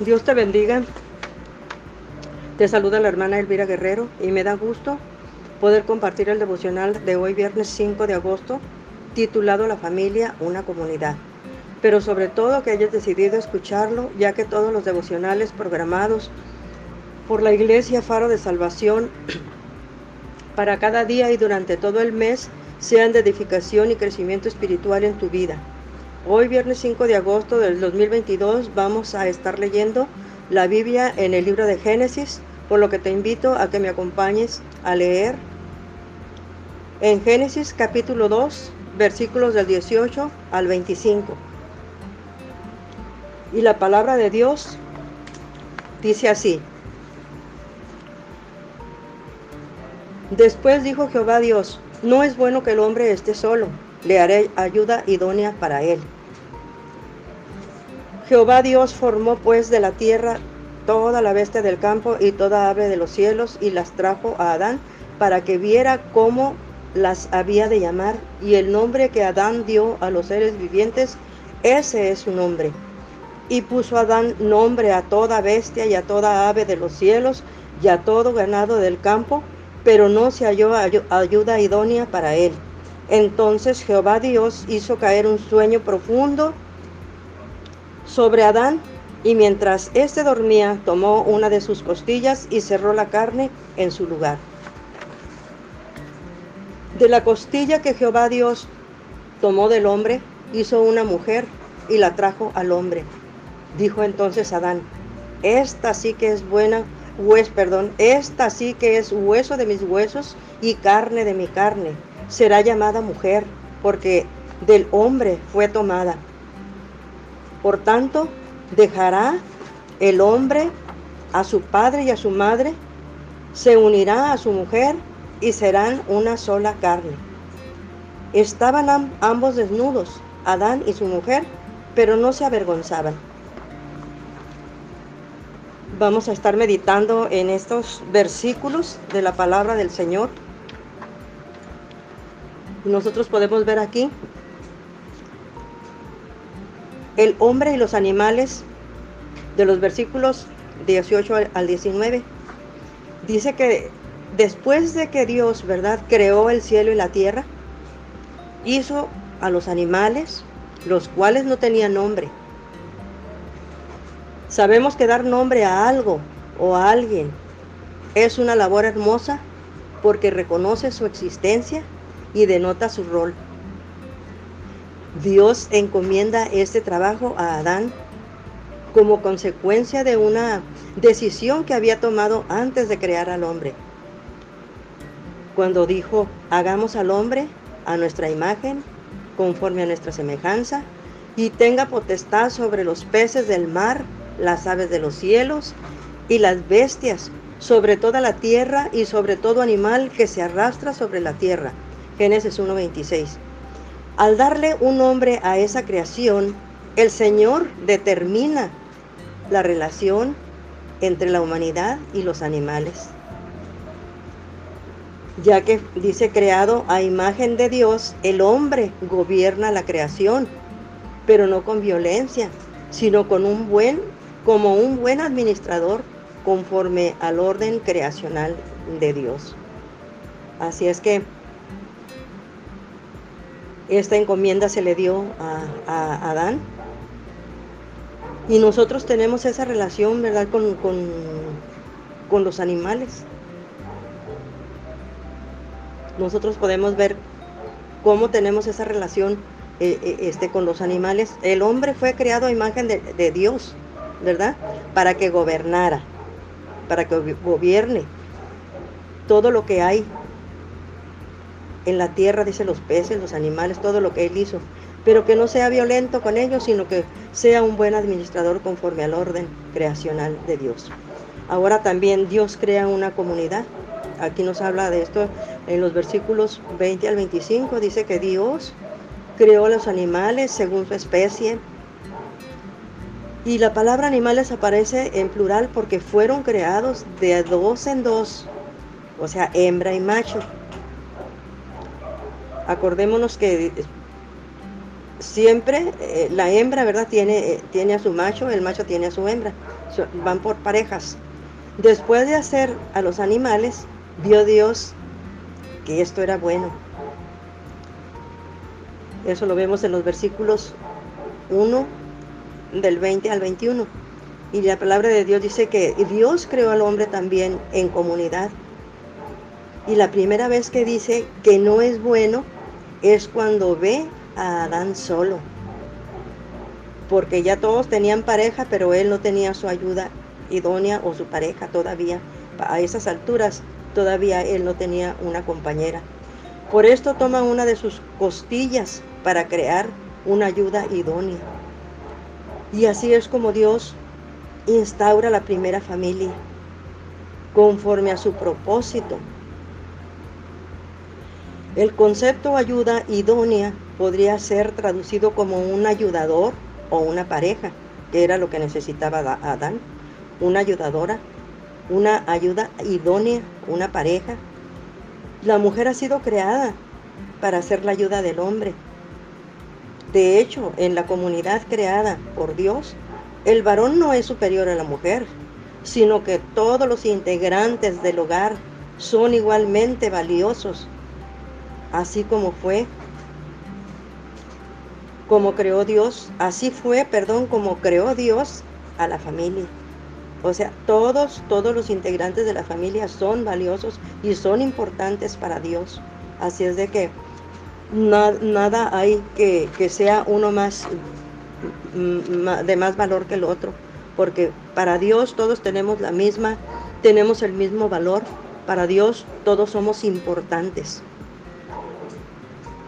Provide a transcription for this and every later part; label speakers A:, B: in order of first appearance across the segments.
A: Dios te bendiga. Te saluda la hermana Elvira Guerrero y me da gusto poder compartir el devocional de hoy viernes 5 de agosto titulado La familia, una comunidad. Pero sobre todo que hayas decidido escucharlo ya que todos los devocionales programados por la Iglesia Faro de Salvación para cada día y durante todo el mes sean de edificación y crecimiento espiritual en tu vida. Hoy, viernes 5 de agosto del 2022, vamos a estar leyendo la Biblia en el libro de Génesis, por lo que te invito a que me acompañes a leer en Génesis capítulo 2, versículos del 18 al 25. Y la palabra de Dios dice así. Después dijo Jehová Dios, no es bueno que el hombre esté solo, le haré ayuda idónea para él. Jehová Dios formó pues de la tierra toda la bestia del campo y toda ave de los cielos y las trajo a Adán para que viera cómo las había de llamar y el nombre que Adán dio a los seres vivientes, ese es su nombre. Y puso Adán nombre a toda bestia y a toda ave de los cielos y a todo ganado del campo, pero no se halló ayuda idónea para él. Entonces Jehová Dios hizo caer un sueño profundo sobre Adán, y mientras éste dormía, tomó una de sus costillas y cerró la carne en su lugar. De la costilla que Jehová Dios tomó del hombre, hizo una mujer y la trajo al hombre. Dijo entonces Adán, esta sí que es buena, hues, perdón, esta sí que es hueso de mis huesos y carne de mi carne. Será llamada mujer, porque del hombre fue tomada. Por tanto, dejará el hombre a su padre y a su madre, se unirá a su mujer y serán una sola carne. Estaban ambos desnudos, Adán y su mujer, pero no se avergonzaban. Vamos a estar meditando en estos versículos de la palabra del Señor. Nosotros podemos ver aquí el hombre y los animales de los versículos 18 al 19. Dice que después de que Dios, ¿verdad?, creó el cielo y la tierra, hizo a los animales, los cuales no tenían nombre. Sabemos que dar nombre a algo o a alguien es una labor hermosa porque reconoce su existencia y denota su rol. Dios encomienda este trabajo a Adán como consecuencia de una decisión que había tomado antes de crear al hombre. Cuando dijo, hagamos al hombre a nuestra imagen, conforme a nuestra semejanza, y tenga potestad sobre los peces del mar, las aves de los cielos y las bestias, sobre toda la tierra y sobre todo animal que se arrastra sobre la tierra. Génesis 1.26. Al darle un nombre a esa creación, el Señor determina la relación entre la humanidad y los animales. Ya que dice creado a imagen de Dios, el hombre gobierna la creación, pero no con violencia, sino con un buen, como un buen administrador conforme al orden creacional de Dios. Así es que esta encomienda se le dio a, Adán. Y nosotros tenemos esa relación, ¿verdad?, con, con, los animales. Nosotros podemos ver cómo tenemos esa relación eh, eh, este, con los animales. El hombre fue creado a imagen de, de Dios, ¿verdad? Para que gobernara, para que gobierne todo lo que hay en la tierra, dice los peces, los animales, todo lo que Él hizo, pero que no sea violento con ellos, sino que sea un buen administrador conforme al orden creacional de Dios. Ahora también Dios crea una comunidad. Aquí nos habla de esto en los versículos 20 al 25, dice que Dios creó los animales según su especie. Y la palabra animales aparece en plural porque fueron creados de dos en dos, o sea, hembra y macho. Acordémonos que siempre eh, la hembra, ¿verdad? Tiene, eh, tiene a su macho, el macho tiene a su hembra. van por parejas. Después de hacer a los animales, vio Dios que esto era bueno. Eso lo vemos en los versículos 1 del 20 al 21. Y la palabra de Dios dice que Dios creó al hombre también en comunidad. Y la primera vez que dice que no es bueno es cuando ve a Adán solo. Porque ya todos tenían pareja, pero él no tenía su ayuda idónea o su pareja todavía. A esas alturas todavía él no tenía una compañera. Por esto toma una de sus costillas para crear una ayuda idónea. Y así es como Dios instaura la primera familia, conforme a su propósito. El concepto ayuda idónea podría ser traducido como un ayudador o una pareja, que era lo que necesitaba Adán, una ayudadora, una ayuda idónea, una pareja. La mujer ha sido creada para ser la ayuda del hombre. De hecho, en la comunidad creada por Dios, el varón no es superior a la mujer, sino que todos los integrantes del hogar son igualmente valiosos, así como fue, como creó Dios, así fue, perdón, como creó Dios a la familia. O sea, todos, todos los integrantes de la familia son valiosos y son importantes para Dios. Así es de que nada hay que, que sea uno más mm, de más valor que el otro, porque para Dios todos tenemos la misma, tenemos el mismo valor. Para Dios todos somos importantes.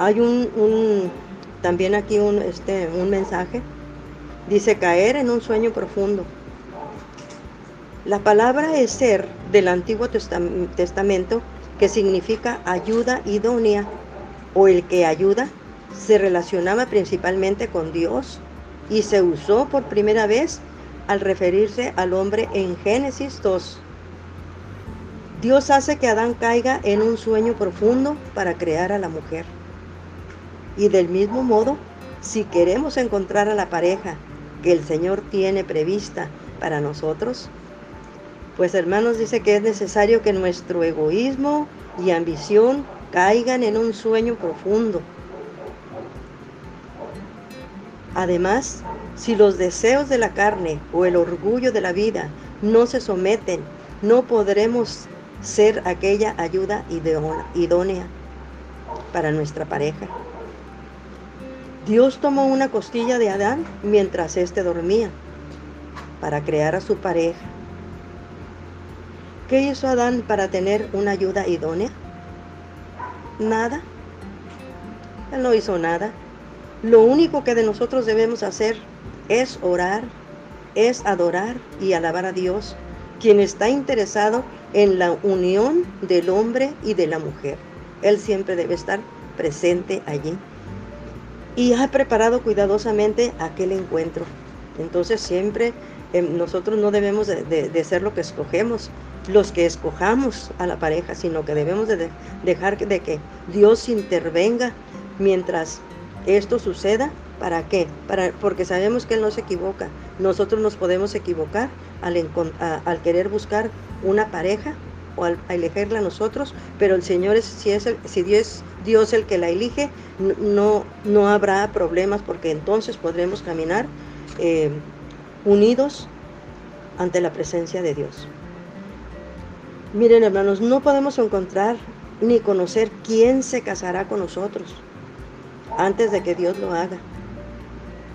A: Hay un, un también aquí un, este, un mensaje. Dice caer en un sueño profundo. La palabra es ser del Antiguo Testamento, que significa ayuda idónea o el que ayuda, se relacionaba principalmente con Dios y se usó por primera vez al referirse al hombre en Génesis 2. Dios hace que Adán caiga en un sueño profundo para crear a la mujer. Y del mismo modo, si queremos encontrar a la pareja que el Señor tiene prevista para nosotros, pues hermanos, dice que es necesario que nuestro egoísmo y ambición caigan en un sueño profundo. Además, si los deseos de la carne o el orgullo de la vida no se someten, no podremos ser aquella ayuda idónea para nuestra pareja. Dios tomó una costilla de Adán mientras éste dormía para crear a su pareja ¿Qué hizo Adán para tener una ayuda idónea? Nada. Él no hizo nada. Lo único que de nosotros debemos hacer es orar, es adorar y alabar a Dios, quien está interesado en la unión del hombre y de la mujer. Él siempre debe estar presente allí. Y ha preparado cuidadosamente aquel encuentro. Entonces siempre eh, nosotros no debemos de ser lo que escogemos, los que escojamos a la pareja, sino que debemos de dejar de que Dios intervenga mientras esto suceda. ¿Para qué? Para, porque sabemos que Él no se equivoca. Nosotros nos podemos equivocar al, al querer buscar una pareja o al, elegirla nosotros, pero el Señor, es, si, es si Dios, Dios el que la elige, no, no habrá problemas porque entonces podremos caminar eh, unidos ante la presencia de Dios. Miren hermanos, no podemos encontrar ni conocer quién se casará con nosotros antes de que Dios lo haga.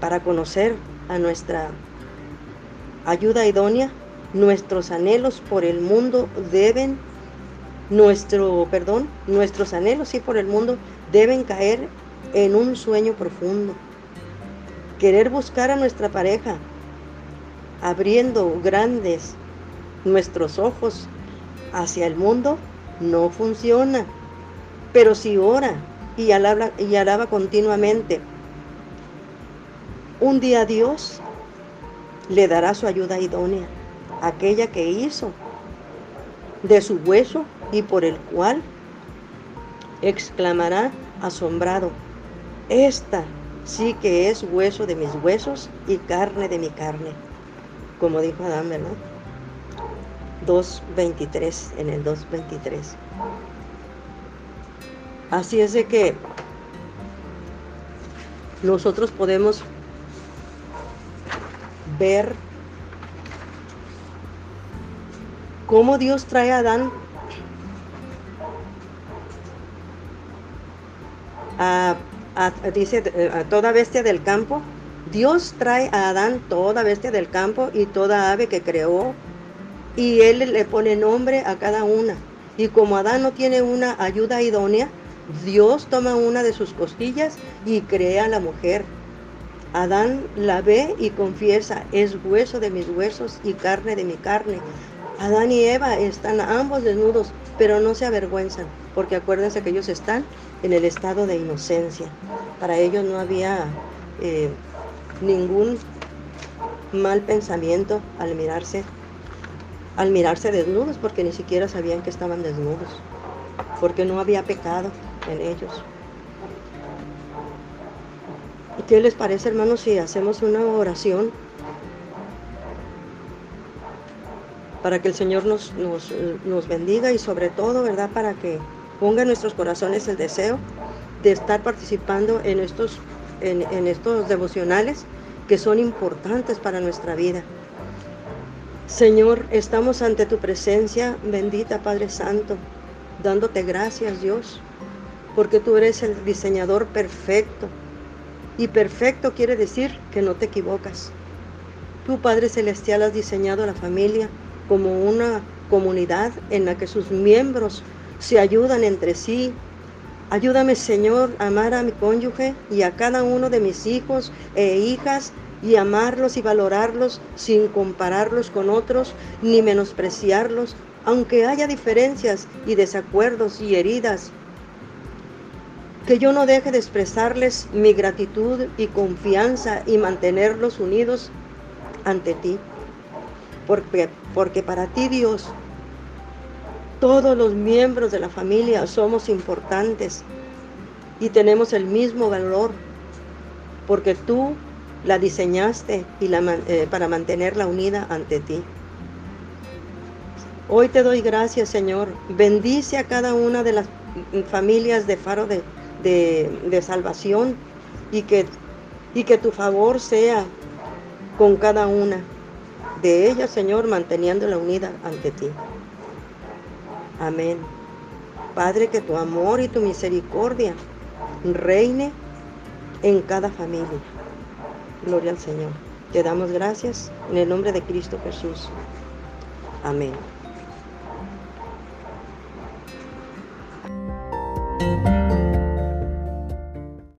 A: Para conocer a nuestra ayuda idónea, nuestros anhelos por el mundo deben, nuestro, perdón, nuestros anhelos sí por el mundo deben caer en un sueño profundo. Querer buscar a nuestra pareja, abriendo grandes nuestros ojos hacia el mundo no funciona. Pero si ora y alaba, y alaba continuamente, un día Dios le dará su ayuda idónea, aquella que hizo de su hueso y por el cual exclamará asombrado, esta sí que es hueso de mis huesos y carne de mi carne. como dijo Adán, ¿verdad? 2.23, en el 2.23. Así es de que nosotros podemos ver cómo Dios trae a Adán a, dice, a toda bestia del campo. Dios trae a Adán toda bestia del campo y toda ave que creó y él le pone nombre a cada una. Y como Adán no tiene una ayuda idónea, Dios toma una de sus costillas y crea a la mujer. Adán la ve y confiesa, es hueso de mis huesos y carne de mi carne. Adán y Eva están ambos desnudos, pero no se avergüenzan, porque acuérdense que ellos están en el estado de inocencia. Para ellos no había eh, ningún mal pensamiento al mirarse, al mirarse desnudos, porque ni siquiera sabían que estaban desnudos, porque no había pecado en ellos. ¿Y qué les parece, hermanos, si hacemos una oración para que el Señor nos, nos, bendiga y sobre todo, ¿verdad?, para que ponga en nuestros corazones el deseo de estar participando en estos, en, en estos devocionales que son importantes para nuestra vida. Señor, estamos ante tu presencia, bendita Padre Santo, dándote gracias, Dios, porque tú eres el diseñador perfecto. Y perfecto quiere decir que no te equivocas. Tú, Padre Celestial, has diseñado la familia como una comunidad en la que sus miembros se ayudan entre sí. Ayúdame, Señor, a amar a mi cónyuge y a cada uno de mis hijos e hijas y amarlos y valorarlos sin compararlos con otros ni menospreciarlos, aunque haya diferencias y desacuerdos y heridas que yo no deje de expresarles mi gratitud y confianza y mantenerlos unidos ante ti. Porque, porque para ti, Dios, todos los miembros de la familia somos importantes y tenemos el mismo valor, porque tú la diseñaste y la, eh, para mantenerla unida ante ti. Hoy te doy gracias, Señor. Bendice a cada una de las familias de Faro de, de, salvación y que, y que tu favor sea con cada una de ellas, Señor, manteniéndola unida ante ti. Amén. Padre, que tu amor y tu misericordia reine en cada familia. Gloria al Señor. Te damos gracias en el nombre de Cristo Jesús. Amén.